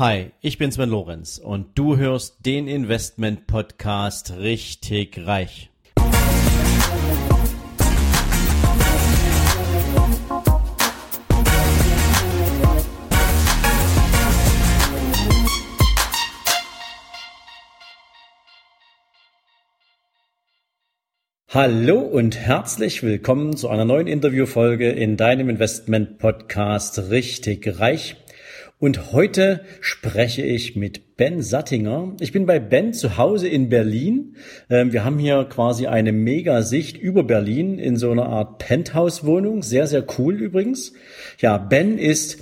Hi, ich bin Sven Lorenz und du hörst den Investment Podcast richtig reich. Hallo und herzlich willkommen zu einer neuen Interviewfolge in deinem Investment Podcast richtig reich. Und heute spreche ich mit Ben Sattinger. Ich bin bei Ben zu Hause in Berlin. Ähm, wir haben hier quasi eine Mega-Sicht über Berlin in so einer Art Penthouse-Wohnung. Sehr, sehr cool übrigens. Ja, Ben ist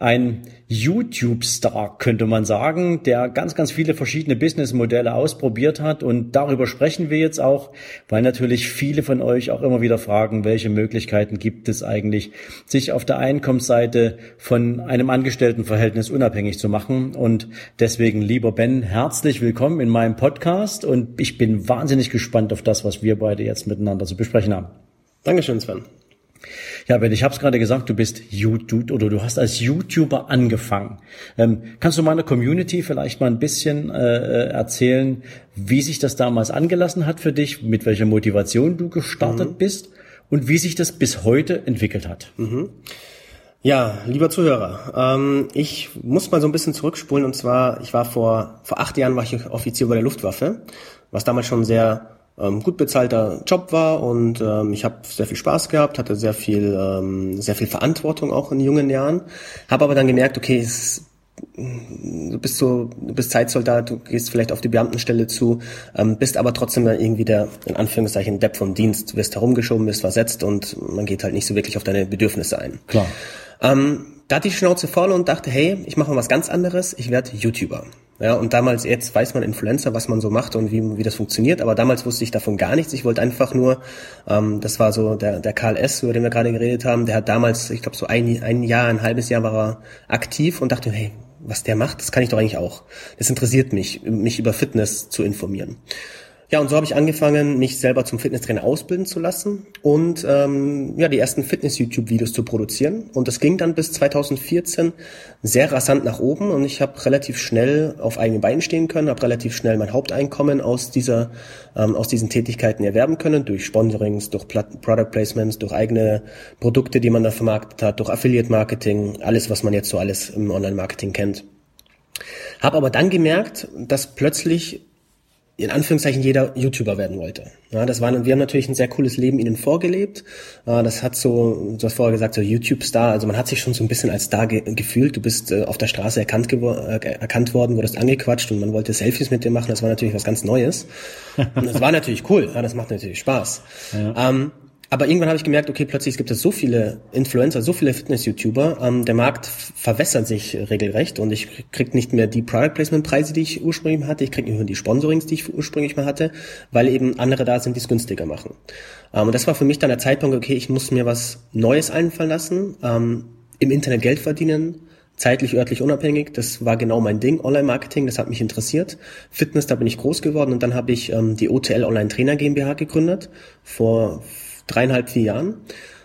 ein YouTube-Star, könnte man sagen, der ganz, ganz viele verschiedene Businessmodelle ausprobiert hat. Und darüber sprechen wir jetzt auch, weil natürlich viele von euch auch immer wieder fragen, welche Möglichkeiten gibt es eigentlich, sich auf der Einkommensseite von einem Angestelltenverhältnis unabhängig zu machen. Und deswegen, lieber Ben, herzlich willkommen in meinem Podcast. Und ich bin wahnsinnig gespannt auf das, was wir beide jetzt miteinander zu besprechen haben. Dankeschön, Sven. Ja, Ben, ich habe es gerade gesagt, du bist YouTube oder du hast als YouTuber angefangen. Ähm, kannst du meiner Community vielleicht mal ein bisschen äh, äh, erzählen, wie sich das damals angelassen hat für dich, mit welcher Motivation du gestartet mhm. bist und wie sich das bis heute entwickelt hat? Mhm. Ja, lieber Zuhörer, ähm, ich muss mal so ein bisschen zurückspulen und zwar, ich war vor, vor acht Jahren war ich Offizier bei der Luftwaffe, was damals schon sehr ähm, gut bezahlter Job war und ähm, ich habe sehr viel Spaß gehabt, hatte sehr viel, ähm, sehr viel Verantwortung auch in jungen Jahren, habe aber dann gemerkt, okay, es du bist so, du bist Zeitsoldat, du gehst vielleicht auf die Beamtenstelle zu, ähm, bist aber trotzdem dann irgendwie der, in Anführungszeichen, Depp vom Dienst, wirst herumgeschoben, wirst versetzt und man geht halt nicht so wirklich auf deine Bedürfnisse ein. Klar. Ähm, da hatte ich die Schnauze voll und dachte, hey, ich mache mal was ganz anderes, ich werde YouTuber. Ja, und damals, jetzt weiß man Influencer, was man so macht und wie, wie das funktioniert, aber damals wusste ich davon gar nichts. Ich wollte einfach nur, ähm, das war so der, der Karl S., über den wir gerade geredet haben, der hat damals, ich glaube, so ein, ein Jahr, ein halbes Jahr war er aktiv und dachte, hey, was der macht, das kann ich doch eigentlich auch. Das interessiert mich, mich über Fitness zu informieren. Ja, und so habe ich angefangen, mich selber zum Fitnesstrainer ausbilden zu lassen und ähm, ja, die ersten Fitness-YouTube-Videos zu produzieren. Und das ging dann bis 2014 sehr rasant nach oben und ich habe relativ schnell auf eigenen Beinen stehen können, habe relativ schnell mein Haupteinkommen aus dieser ähm, aus diesen Tätigkeiten erwerben können durch Sponsorings, durch Product Placements, durch eigene Produkte, die man da vermarktet hat, durch Affiliate Marketing, alles, was man jetzt so alles im Online-Marketing kennt. Habe aber dann gemerkt, dass plötzlich in Anführungszeichen jeder YouTuber werden wollte. Ja, das war, wir haben natürlich ein sehr cooles Leben ihnen vorgelebt. Das hat so, du hast vorher gesagt, so YouTube-Star, also man hat sich schon so ein bisschen als Star ge gefühlt. Du bist äh, auf der Straße erkannt, äh, erkannt worden, wurdest angequatscht und man wollte Selfies mit dir machen. Das war natürlich was ganz Neues. Und das war natürlich cool. Ja, das macht natürlich Spaß. Ja. Ähm, aber irgendwann habe ich gemerkt, okay, plötzlich gibt es so viele Influencer, so viele Fitness-YouTuber, ähm, der Markt verwässert sich regelrecht und ich krieg nicht mehr die Product Placement-Preise, die ich ursprünglich hatte, ich krieg nicht mehr die Sponsorings, die ich ursprünglich mal hatte, weil eben andere da sind, die es günstiger machen. Ähm, und das war für mich dann der Zeitpunkt, okay, ich muss mir was Neues einfallen lassen, ähm, im Internet Geld verdienen, zeitlich, örtlich unabhängig. Das war genau mein Ding. Online-Marketing, das hat mich interessiert. Fitness, da bin ich groß geworden und dann habe ich ähm, die OTL Online Trainer GmbH gegründet vor dreieinhalb, vier Jahren.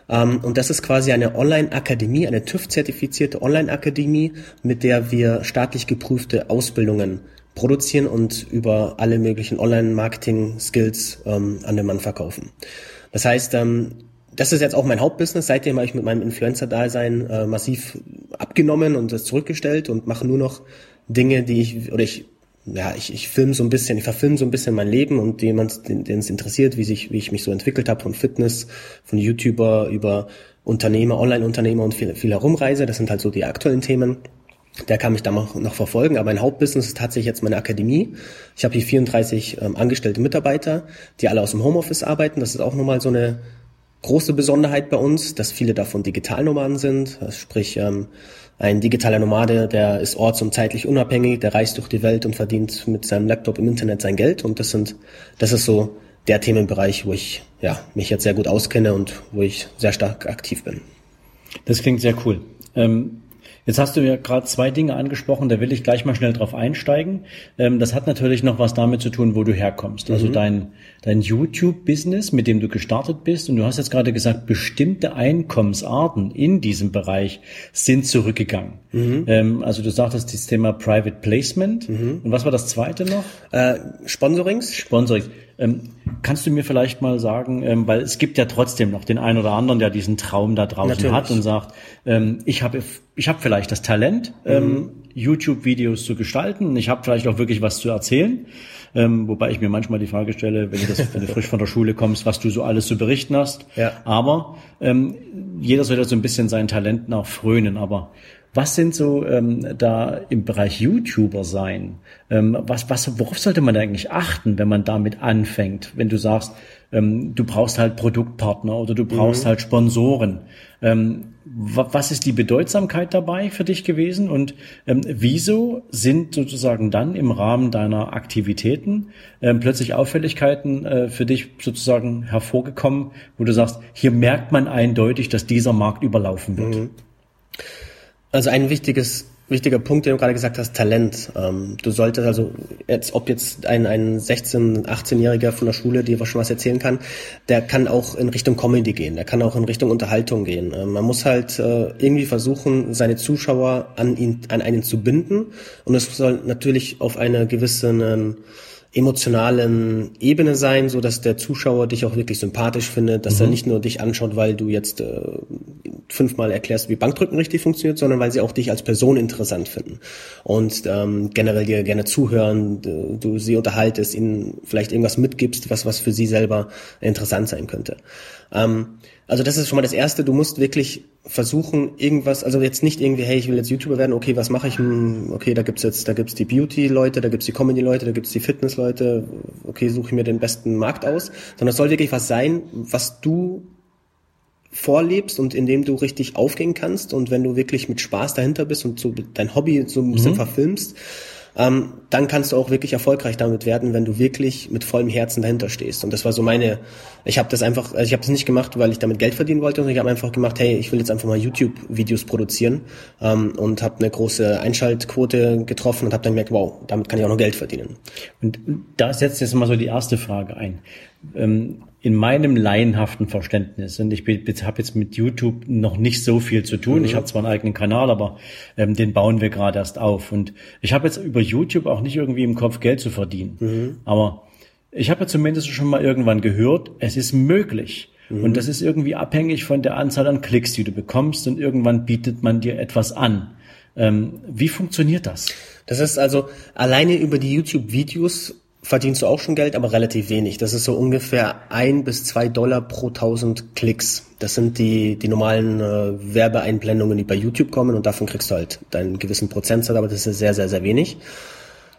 Ähm, und das ist quasi eine Online-Akademie, eine TÜV-zertifizierte Online-Akademie, mit der wir staatlich geprüfte Ausbildungen produzieren und über alle möglichen Online-Marketing-Skills ähm, an den Mann verkaufen. Das heißt, ähm, das ist jetzt auch mein Hauptbusiness. Seitdem habe ich mit meinem Influencer-Dasein äh, massiv abgenommen und das zurückgestellt und mache nur noch Dinge, die ich, oder ich ja, ich, ich filme so ein bisschen, ich verfilme so ein bisschen mein Leben und jemand, den, es interessiert, wie sich, wie ich mich so entwickelt habe von Fitness, von YouTuber über Unternehmer, Online-Unternehmer und viel, viel herumreise. Das sind halt so die aktuellen Themen. Der kann mich da noch, noch verfolgen, aber mein Hauptbusiness ist tatsächlich jetzt meine Akademie. Ich habe hier 34 ähm, angestellte Mitarbeiter, die alle aus dem Homeoffice arbeiten. Das ist auch nochmal so eine große Besonderheit bei uns, dass viele davon Digitalnomaden sind, sprich ähm, ein digitaler Nomade, der ist orts- und zeitlich unabhängig, der reist durch die Welt und verdient mit seinem Laptop im Internet sein Geld. Und das sind, das ist so der Themenbereich, wo ich ja, mich jetzt sehr gut auskenne und wo ich sehr stark aktiv bin. Das klingt sehr cool. Ähm, Jetzt hast du ja gerade zwei Dinge angesprochen, da will ich gleich mal schnell drauf einsteigen. Ähm, das hat natürlich noch was damit zu tun, wo du herkommst. Also mhm. dein, dein YouTube-Business, mit dem du gestartet bist. Und du hast jetzt gerade gesagt, bestimmte Einkommensarten in diesem Bereich sind zurückgegangen. Mhm. Ähm, also du sagtest das Thema Private Placement. Mhm. Und was war das zweite noch? Äh, Sponsorings. Sponsorings. Ähm, kannst du mir vielleicht mal sagen, ähm, weil es gibt ja trotzdem noch den einen oder anderen, der diesen Traum da draußen Natürlich. hat und sagt, ähm, ich habe ich hab vielleicht das Talent, ähm, mhm. YouTube-Videos zu gestalten, ich habe vielleicht auch wirklich was zu erzählen. Ähm, wobei ich mir manchmal die Frage stelle, wenn du, das, wenn du frisch von der Schule kommst, was du so alles zu berichten hast. Ja. Aber ähm, jeder soll ja so ein bisschen seinen Talenten auch frönen. Aber was sind so ähm, da im Bereich YouTuber sein? Ähm, was, was, worauf sollte man eigentlich achten, wenn man damit anfängt? Wenn du sagst, ähm, du brauchst halt Produktpartner oder du brauchst mhm. halt Sponsoren. Ähm, was ist die Bedeutsamkeit dabei für dich gewesen und ähm, wieso sind sozusagen dann im Rahmen deiner Aktivitäten ähm, plötzlich Auffälligkeiten äh, für dich sozusagen hervorgekommen, wo du sagst, hier merkt man eindeutig, dass dieser Markt überlaufen wird? Mhm. Also ein wichtiges wichtiger Punkt, den du gerade gesagt hast, Talent. Ähm, du solltest also jetzt, ob jetzt ein, ein 16-, 18-Jähriger von der Schule dir schon was erzählen kann, der kann auch in Richtung Comedy gehen, der kann auch in Richtung Unterhaltung gehen. Ähm, man muss halt äh, irgendwie versuchen, seine Zuschauer an ihn, an einen zu binden und es soll natürlich auf eine gewisse ähm, emotionalen Ebene sein, so dass der Zuschauer dich auch wirklich sympathisch findet, dass mhm. er nicht nur dich anschaut, weil du jetzt äh, fünfmal erklärst, wie Bankdrücken richtig funktioniert, sondern weil sie auch dich als Person interessant finden und ähm, generell dir gerne zuhören, du, du sie unterhaltest, ihnen vielleicht irgendwas mitgibst, was was für sie selber interessant sein könnte. Ähm, also das ist schon mal das Erste. Du musst wirklich versuchen, irgendwas, also jetzt nicht irgendwie, hey, ich will jetzt YouTuber werden, okay, was mache ich? Hm, okay, da gibt's jetzt, da gibt's die Beauty-Leute, da gibt's die Comedy-Leute, da gibt's die Fitness-Leute, okay, suche ich mir den besten Markt aus. Sondern es soll wirklich was sein, was du vorlebst und in dem du richtig aufgehen kannst und wenn du wirklich mit Spaß dahinter bist und so dein Hobby so ein bisschen mhm. verfilmst, ähm, dann kannst du auch wirklich erfolgreich damit werden, wenn du wirklich mit vollem Herzen dahinter stehst. Und das war so meine, ich habe das einfach, also ich habe das nicht gemacht, weil ich damit Geld verdienen wollte, sondern ich habe einfach gemacht, hey, ich will jetzt einfach mal YouTube-Videos produzieren ähm, und habe eine große Einschaltquote getroffen und habe dann gemerkt, wow, damit kann ich auch noch Geld verdienen. Und da setzt jetzt mal so die erste Frage ein. Ähm, in meinem laienhaften Verständnis, und ich habe jetzt mit YouTube noch nicht so viel zu tun, mhm. ich habe zwar einen eigenen Kanal, aber ähm, den bauen wir gerade erst auf. Und ich habe jetzt über YouTube auch nicht irgendwie im Kopf Geld zu verdienen. Mhm. Aber ich habe ja zumindest schon mal irgendwann gehört, es ist möglich. Mhm. Und das ist irgendwie abhängig von der Anzahl an Klicks, die du bekommst. Und irgendwann bietet man dir etwas an. Ähm, wie funktioniert das? Das ist also alleine über die YouTube-Videos verdienst du auch schon Geld, aber relativ wenig. Das ist so ungefähr ein bis zwei Dollar pro tausend Klicks. Das sind die, die normalen äh, Werbeeinblendungen, die bei YouTube kommen und davon kriegst du halt deinen gewissen Prozentsatz, aber das ist sehr, sehr, sehr wenig.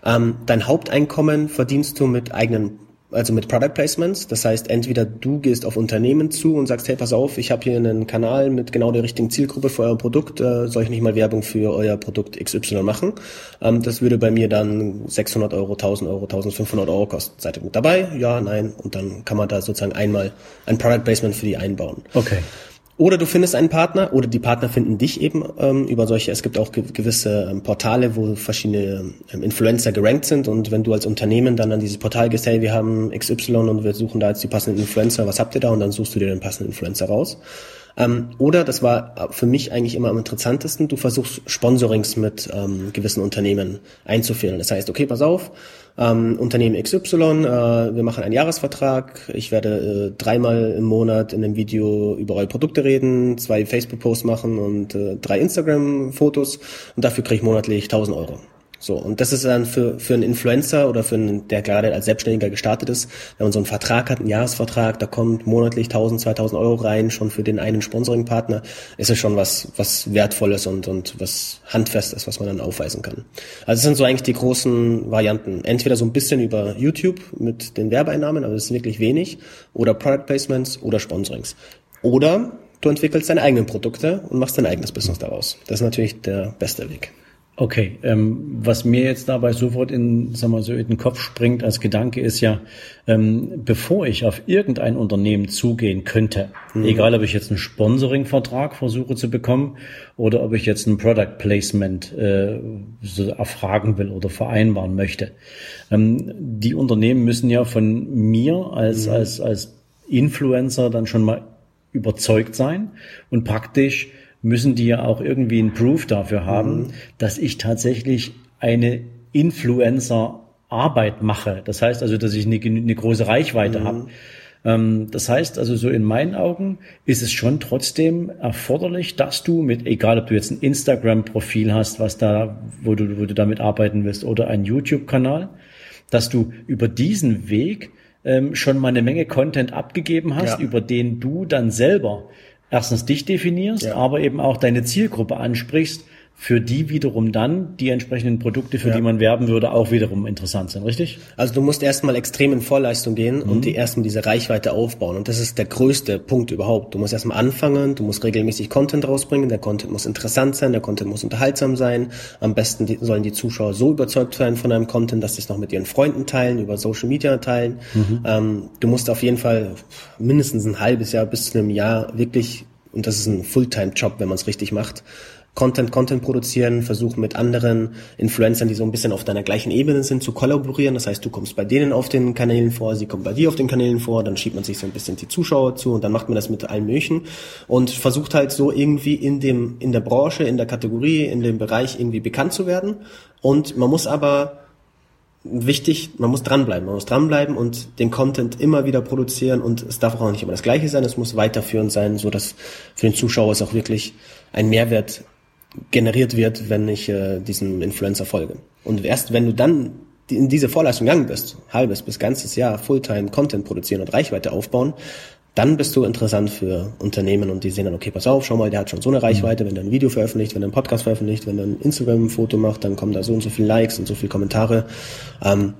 Ähm, dein Haupteinkommen verdienst du mit eigenen also mit Product Placements. Das heißt, entweder du gehst auf Unternehmen zu und sagst, hey, pass auf, ich habe hier einen Kanal mit genau der richtigen Zielgruppe für euer Produkt, äh, soll ich nicht mal Werbung für euer Produkt XY machen? Ähm, das würde bei mir dann 600 Euro, 1000 Euro, 1500 Euro kosten. Seid ihr mit dabei? Ja, nein. Und dann kann man da sozusagen einmal ein Product Placement für die einbauen. Okay. Oder du findest einen Partner oder die Partner finden dich eben ähm, über solche, es gibt auch ge gewisse ähm, Portale, wo verschiedene ähm, Influencer gerankt sind und wenn du als Unternehmen dann an dieses Portal gehst, hey, wir haben XY und wir suchen da jetzt die passenden Influencer, was habt ihr da? Und dann suchst du dir den passenden Influencer raus. Ähm, oder, das war für mich eigentlich immer am interessantesten, du versuchst Sponsorings mit ähm, gewissen Unternehmen einzuführen. Das heißt, okay, pass auf, ähm, Unternehmen XY, äh, wir machen einen Jahresvertrag, ich werde äh, dreimal im Monat in einem Video über eure Produkte reden, zwei Facebook-Posts machen und äh, drei Instagram-Fotos und dafür kriege ich monatlich 1000 Euro. So, und das ist dann für, für einen Influencer oder für einen, der gerade als Selbstständiger gestartet ist, wenn man so einen Vertrag hat, einen Jahresvertrag, da kommt monatlich 1000, 2000 Euro rein, schon für den einen Sponsoringpartner, ist es schon was, was Wertvolles und, und was Handfestes, was man dann aufweisen kann. Also das sind so eigentlich die großen Varianten. Entweder so ein bisschen über YouTube mit den Werbeeinnahmen, aber das ist wirklich wenig, oder Product Placements oder Sponsorings. Oder du entwickelst deine eigenen Produkte und machst dein eigenes Business daraus. Das ist natürlich der beste Weg. Okay, ähm, was mir jetzt dabei sofort in, sagen wir so, in den Kopf springt als Gedanke ist ja, ähm, bevor ich auf irgendein Unternehmen zugehen könnte, mhm. egal ob ich jetzt einen Sponsoring-Vertrag versuche zu bekommen oder ob ich jetzt ein Product Placement äh, so erfragen will oder vereinbaren möchte, ähm, die Unternehmen müssen ja von mir als, mhm. als, als Influencer dann schon mal überzeugt sein und praktisch müssen die ja auch irgendwie einen Proof dafür haben, mhm. dass ich tatsächlich eine Influencer-Arbeit mache. Das heißt also, dass ich eine, eine große Reichweite mhm. habe. Ähm, das heißt also, so in meinen Augen ist es schon trotzdem erforderlich, dass du mit, egal ob du jetzt ein Instagram-Profil hast, was da, wo du, wo du damit arbeiten willst, oder einen YouTube-Kanal, dass du über diesen Weg ähm, schon mal eine Menge Content abgegeben hast, ja. über den du dann selber erstens dich definierst, ja. aber eben auch deine Zielgruppe ansprichst für die wiederum dann die entsprechenden Produkte, für ja. die man werben würde, auch wiederum interessant sind, richtig? Also du musst erstmal extrem in Vorleistung gehen mhm. und die erstmal diese Reichweite aufbauen. Und das ist der größte Punkt überhaupt. Du musst erstmal anfangen, du musst regelmäßig Content rausbringen, der Content muss interessant sein, der Content muss unterhaltsam sein. Am besten die, sollen die Zuschauer so überzeugt sein von deinem Content, dass sie es noch mit ihren Freunden teilen, über Social Media teilen. Mhm. Ähm, du musst auf jeden Fall mindestens ein halbes Jahr bis zu einem Jahr wirklich, und das ist ein Fulltime-Job, wenn man es richtig macht, Content, Content produzieren, versuchen mit anderen Influencern, die so ein bisschen auf deiner gleichen Ebene sind, zu kollaborieren. Das heißt, du kommst bei denen auf den Kanälen vor, sie kommen bei dir auf den Kanälen vor, dann schiebt man sich so ein bisschen die Zuschauer zu und dann macht man das mit allen möglichen und versucht halt so irgendwie in dem, in der Branche, in der Kategorie, in dem Bereich irgendwie bekannt zu werden. Und man muss aber wichtig, man muss dranbleiben. Man muss dranbleiben und den Content immer wieder produzieren und es darf auch nicht immer das Gleiche sein, es muss weiterführend sein, so dass für den Zuschauer es auch wirklich ein Mehrwert generiert wird, wenn ich äh, diesem Influencer folge. Und erst wenn du dann in diese Vorleistung gegangen bist, halbes bis ganzes Jahr Fulltime Content produzieren und Reichweite aufbauen, dann bist du interessant für Unternehmen und die sehen dann, okay, pass auf, schau mal, der hat schon so eine Reichweite, wenn er ein Video veröffentlicht, wenn er einen Podcast veröffentlicht, wenn er ein Instagram-Foto macht, dann kommen da so und so viele Likes und so viele Kommentare. Ähm,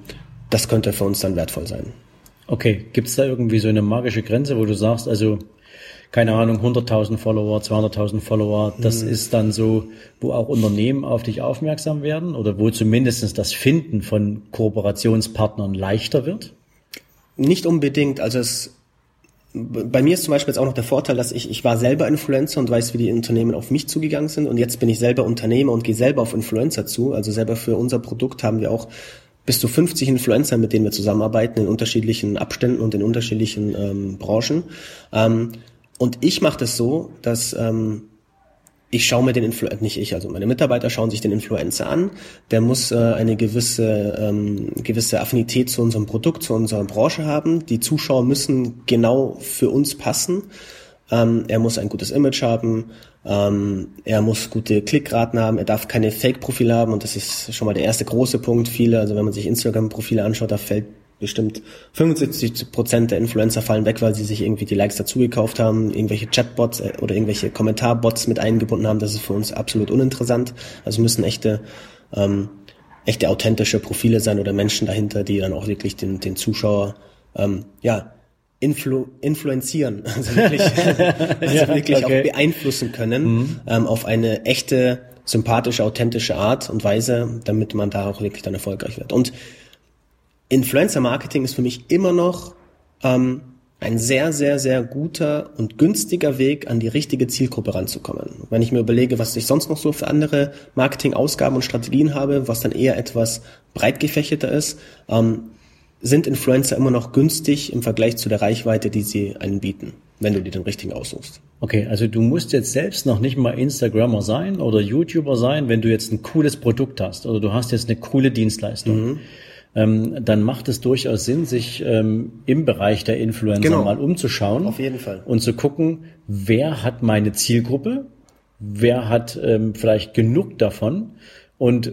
das könnte für uns dann wertvoll sein. Okay, gibt's da irgendwie so eine magische Grenze, wo du sagst, also keine Ahnung, 100.000 Follower, 200.000 Follower, das mhm. ist dann so, wo auch Unternehmen auf dich aufmerksam werden oder wo zumindest das Finden von Kooperationspartnern leichter wird? Nicht unbedingt. Also es, bei mir ist zum Beispiel jetzt auch noch der Vorteil, dass ich, ich war selber Influencer und weiß, wie die Unternehmen auf mich zugegangen sind und jetzt bin ich selber Unternehmer und gehe selber auf Influencer zu. Also selber für unser Produkt haben wir auch bis zu 50 Influencer, mit denen wir zusammenarbeiten, in unterschiedlichen Abständen und in unterschiedlichen ähm, Branchen. Ähm, und ich mache das so, dass ähm, ich schaue mir den Influencer, nicht ich, also meine Mitarbeiter schauen sich den Influencer an. Der muss äh, eine gewisse, ähm, gewisse Affinität zu unserem Produkt, zu unserer Branche haben. Die Zuschauer müssen genau für uns passen. Ähm, er muss ein gutes Image haben. Ähm, er muss gute Klickraten haben. Er darf keine Fake-Profile haben. Und das ist schon mal der erste große Punkt. Viele, also wenn man sich Instagram-Profile anschaut, da fällt bestimmt 75 Prozent der Influencer fallen weg, weil sie sich irgendwie die Likes dazu gekauft haben, irgendwelche Chatbots äh, oder irgendwelche Kommentarbots mit eingebunden haben. Das ist für uns absolut uninteressant. Also müssen echte, ähm, echte authentische Profile sein oder Menschen dahinter, die dann auch wirklich den, den Zuschauer, ähm, ja, influ influenzieren, also wirklich, also ja, wirklich okay. auch beeinflussen können mhm. ähm, auf eine echte, sympathische, authentische Art und Weise, damit man da auch wirklich dann erfolgreich wird. Und Influencer-Marketing ist für mich immer noch ähm, ein sehr, sehr, sehr guter und günstiger Weg, an die richtige Zielgruppe ranzukommen. Wenn ich mir überlege, was ich sonst noch so für andere Marketingausgaben und Strategien habe, was dann eher etwas breit gefächerter ist, ähm, sind Influencer immer noch günstig im Vergleich zu der Reichweite, die sie einen bieten, wenn du dir den richtigen aussuchst. Okay, also du musst jetzt selbst noch nicht mal Instagrammer sein oder YouTuber sein, wenn du jetzt ein cooles Produkt hast oder du hast jetzt eine coole Dienstleistung. Mhm ähm, dann macht es durchaus Sinn, sich ähm, im Bereich der Influencer genau. mal umzuschauen. Auf jeden Fall. Und zu gucken, wer hat meine Zielgruppe, wer hat ähm, vielleicht genug davon und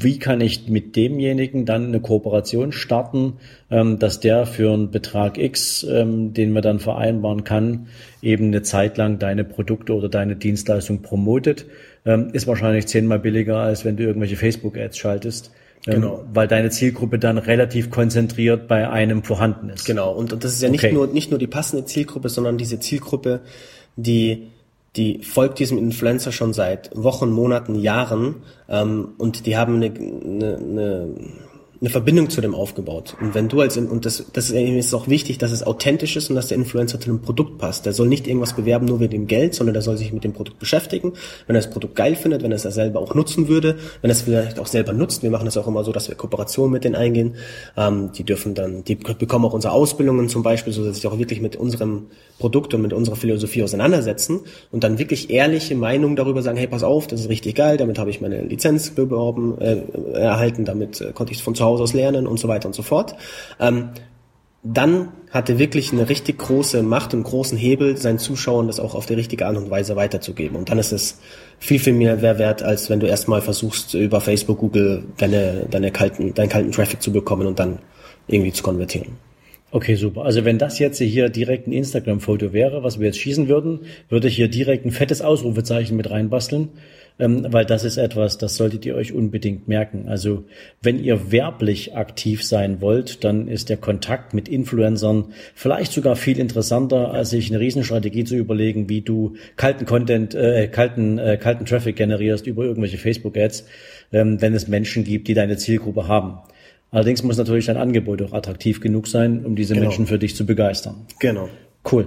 wie kann ich mit demjenigen dann eine Kooperation starten, ähm, dass der für einen Betrag X, ähm, den man dann vereinbaren kann, eben eine Zeit lang deine Produkte oder deine Dienstleistung promotet, ähm, ist wahrscheinlich zehnmal billiger, als wenn du irgendwelche Facebook-Ads schaltest. Ähm, genau. weil deine Zielgruppe dann relativ konzentriert bei einem vorhanden ist. Genau. Und, und das ist ja nicht okay. nur nicht nur die passende Zielgruppe, sondern diese Zielgruppe, die die folgt diesem Influencer schon seit Wochen, Monaten, Jahren ähm, und die haben eine, eine, eine eine Verbindung zu dem aufgebaut. Und wenn du als, und das, das ist auch wichtig, dass es authentisch ist und dass der Influencer zu dem Produkt passt. Der soll nicht irgendwas bewerben nur wegen dem Geld, sondern der soll sich mit dem Produkt beschäftigen. Wenn er das Produkt geil findet, wenn er es selber auch nutzen würde, wenn er es vielleicht auch selber nutzt. Wir machen das auch immer so, dass wir Kooperationen mit denen eingehen. Ähm, die dürfen dann, die bekommen auch unsere Ausbildungen zum Beispiel, so dass sie sich auch wirklich mit unserem Produkt und mit unserer Philosophie auseinandersetzen und dann wirklich ehrliche Meinungen darüber sagen, hey, pass auf, das ist richtig geil, damit habe ich meine Lizenz beworben, äh, erhalten, damit äh, konnte ich es von zu Hause aus lernen und so weiter und so fort. Ähm, dann hat er wirklich eine richtig große Macht und großen Hebel, seinen Zuschauern das auch auf die richtige Art und Weise weiterzugeben. Und dann ist es viel, viel mehr wert, als wenn du erstmal versuchst, über Facebook, Google deine, deine kalten, deinen kalten Traffic zu bekommen und dann irgendwie zu konvertieren. Okay, super. Also wenn das jetzt hier direkt ein Instagram-Foto wäre, was wir jetzt schießen würden, würde ich hier direkt ein fettes Ausrufezeichen mit reinbasteln, ähm, weil das ist etwas, das solltet ihr euch unbedingt merken. Also wenn ihr werblich aktiv sein wollt, dann ist der Kontakt mit Influencern vielleicht sogar viel interessanter, als sich eine Riesenstrategie zu überlegen, wie du kalten Content, äh, kalten, äh, kalten Traffic generierst über irgendwelche Facebook-Ads, ähm, wenn es Menschen gibt, die deine Zielgruppe haben. Allerdings muss natürlich dein Angebot auch attraktiv genug sein, um diese genau. Menschen für dich zu begeistern. Genau. Cool.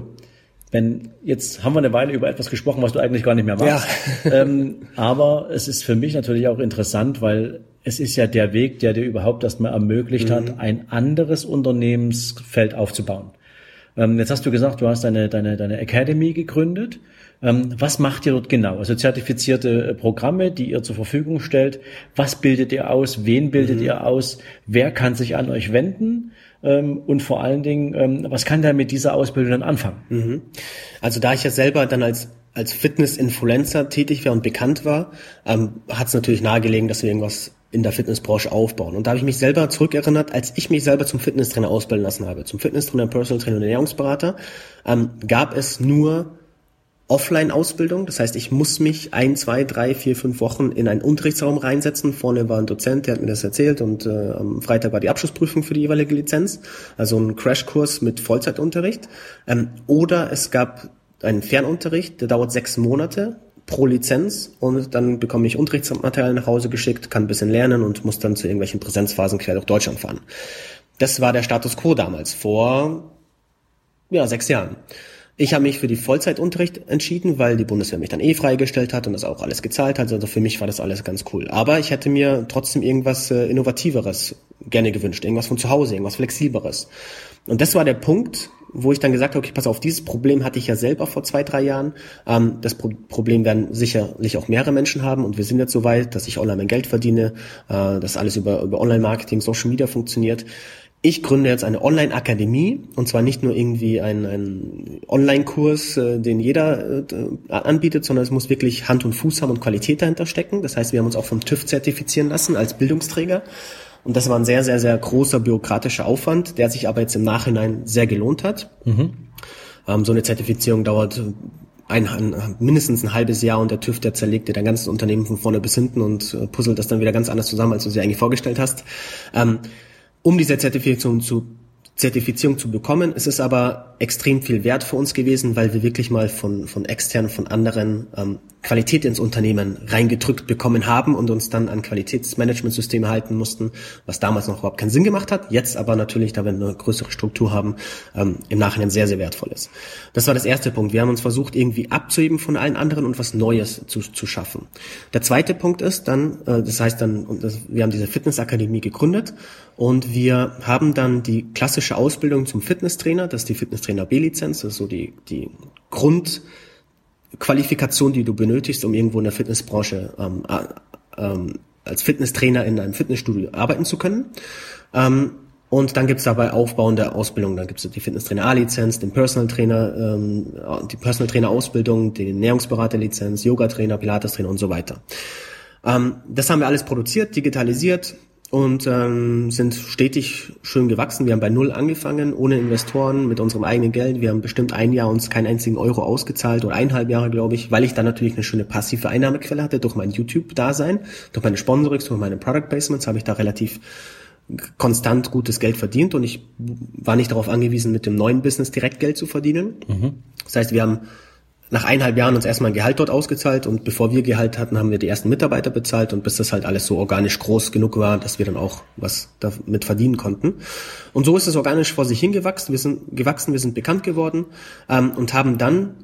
Wenn jetzt haben wir eine Weile über etwas gesprochen, was du eigentlich gar nicht mehr machst. Ja. ähm, aber es ist für mich natürlich auch interessant, weil es ist ja der Weg, der dir überhaupt erstmal ermöglicht mhm. hat, ein anderes Unternehmensfeld aufzubauen. Ähm, jetzt hast du gesagt, du hast deine, deine, deine Academy gegründet. Ähm, was macht ihr dort genau? Also zertifizierte äh, Programme, die ihr zur Verfügung stellt. Was bildet ihr aus? Wen bildet mhm. ihr aus? Wer kann sich an euch wenden? Ähm, und vor allen Dingen, ähm, was kann der mit dieser Ausbildung dann anfangen? Mhm. Also da ich ja selber dann als als Fitness-Influencer tätig war und bekannt war, ähm, hat es natürlich nahegelegen, dass wir irgendwas in der Fitnessbranche aufbauen. Und da habe ich mich selber zurückerinnert, als ich mich selber zum Fitnesstrainer ausbilden lassen habe, zum Fitnesstrainer, Personal Trainer und Ernährungsberater, ähm, gab es nur Offline-Ausbildung. Das heißt, ich muss mich ein, zwei, drei, vier, fünf Wochen in einen Unterrichtsraum reinsetzen. Vorne war ein Dozent, der hat mir das erzählt und äh, am Freitag war die Abschlussprüfung für die jeweilige Lizenz. Also ein Crashkurs mit Vollzeitunterricht. Ähm, oder es gab einen Fernunterricht, der dauert sechs Monate pro Lizenz und dann bekomme ich Unterrichtsmaterial nach Hause geschickt, kann ein bisschen lernen und muss dann zu irgendwelchen Präsenzphasen quer durch Deutschland fahren. Das war der Status quo damals, vor ja, sechs Jahren. Ich habe mich für die Vollzeitunterricht entschieden, weil die Bundeswehr mich dann eh freigestellt hat und das auch alles gezahlt hat. Also für mich war das alles ganz cool. Aber ich hätte mir trotzdem irgendwas äh, Innovativeres gerne gewünscht. Irgendwas von zu Hause, irgendwas Flexibleres. Und das war der Punkt, wo ich dann gesagt habe, okay, pass auf, dieses Problem hatte ich ja selber vor zwei, drei Jahren. Ähm, das Pro Problem werden sicherlich auch mehrere Menschen haben und wir sind jetzt so weit, dass ich online mein Geld verdiene, äh, dass alles über, über Online-Marketing, Social Media funktioniert ich gründe jetzt eine Online-Akademie und zwar nicht nur irgendwie einen, Online-Kurs, äh, den jeder äh, anbietet, sondern es muss wirklich Hand und Fuß haben und Qualität dahinter stecken. Das heißt, wir haben uns auch vom TÜV zertifizieren lassen als Bildungsträger. Und das war ein sehr, sehr, sehr großer bürokratischer Aufwand, der sich aber jetzt im Nachhinein sehr gelohnt hat. Mhm. Ähm, so eine Zertifizierung dauert ein, ein, mindestens ein halbes Jahr und der TÜV, der zerlegt dir dein ganzes Unternehmen von vorne bis hinten und äh, puzzelt das dann wieder ganz anders zusammen, als du sie eigentlich vorgestellt hast. Ähm, um diese Zertifizierung zu Zertifizierung zu bekommen. Es ist aber extrem viel wert für uns gewesen, weil wir wirklich mal von, von externen, von anderen ähm, Qualität ins Unternehmen reingedrückt bekommen haben und uns dann an Qualitätsmanagementsysteme halten mussten, was damals noch überhaupt keinen Sinn gemacht hat, jetzt aber natürlich, da wir eine größere Struktur haben, ähm, im Nachhinein sehr, sehr wertvoll ist. Das war das erste Punkt. Wir haben uns versucht, irgendwie abzuheben von allen anderen und was Neues zu, zu schaffen. Der zweite Punkt ist dann, äh, das heißt dann, wir haben diese Fitnessakademie gegründet und wir haben dann die klassische Ausbildung zum Fitnesstrainer, das ist die Fitnesstrainer B-Lizenz, das ist so die, die Grundqualifikation, die du benötigst, um irgendwo in der Fitnessbranche ähm, äh, ähm, als Fitnesstrainer in einem Fitnessstudio arbeiten zu können. Ähm, und dann gibt's dabei aufbauende Ausbildung. Dann gibt's die Fitnesstrainer A-Lizenz, den Personal Trainer, ähm, die Personal Trainer Ausbildung, die Ernährungsberater-Lizenz, Yoga-Trainer, Pilates-Trainer und so weiter. Ähm, das haben wir alles produziert, digitalisiert, und ähm, sind stetig schön gewachsen. Wir haben bei null angefangen, ohne Investoren, mit unserem eigenen Geld. Wir haben bestimmt ein Jahr uns keinen einzigen Euro ausgezahlt oder eineinhalb Jahre, glaube ich, weil ich dann natürlich eine schöne passive Einnahmequelle hatte durch mein YouTube-Dasein, durch meine Sponsorings, durch meine Product Placements habe ich da relativ konstant gutes Geld verdient und ich war nicht darauf angewiesen, mit dem neuen Business direkt Geld zu verdienen. Mhm. Das heißt, wir haben nach eineinhalb Jahren uns erstmal ein Gehalt dort ausgezahlt und bevor wir Gehalt hatten, haben wir die ersten Mitarbeiter bezahlt und bis das halt alles so organisch groß genug war, dass wir dann auch was damit verdienen konnten. Und so ist es organisch vor sich hingewachsen. Wir sind gewachsen, wir sind bekannt geworden ähm, und haben dann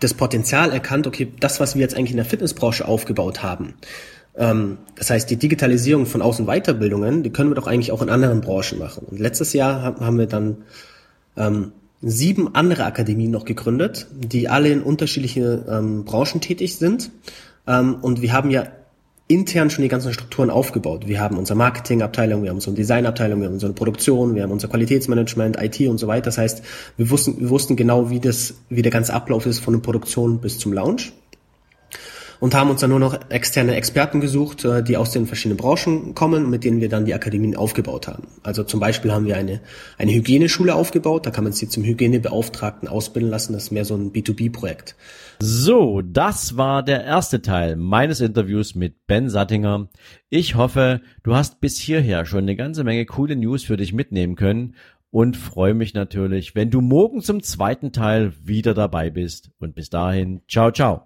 das Potenzial erkannt, okay, das, was wir jetzt eigentlich in der Fitnessbranche aufgebaut haben, ähm, das heißt, die Digitalisierung von Außen- Weiterbildungen, die können wir doch eigentlich auch in anderen Branchen machen. Und letztes Jahr haben wir dann ähm, sieben andere Akademien noch gegründet, die alle in unterschiedliche ähm, Branchen tätig sind. Ähm, und wir haben ja intern schon die ganzen Strukturen aufgebaut. Wir haben unsere Marketingabteilung, wir haben unsere Designabteilung, wir haben unsere Produktion, wir haben unser Qualitätsmanagement, IT und so weiter. Das heißt, wir wussten, wir wussten genau, wie das, wie der ganze Ablauf ist von der Produktion bis zum Launch und haben uns dann nur noch externe Experten gesucht, äh, die aus den verschiedenen Branchen kommen, mit denen wir dann die Akademien aufgebaut haben. Also zum Beispiel haben wir eine, eine Hygieneschule aufgebaut, da kann man sie zum Hygienebeauftragten ausbilden lassen, das ist mehr so ein B2B-Projekt. So, das war der erste Teil meines Interviews mit Ben Sattinger. Ich hoffe, du hast bis hierher schon eine ganze Menge coole News für dich mitnehmen können und freue mich natürlich, wenn du morgen zum zweiten Teil wieder dabei bist. Und bis dahin, ciao, ciao.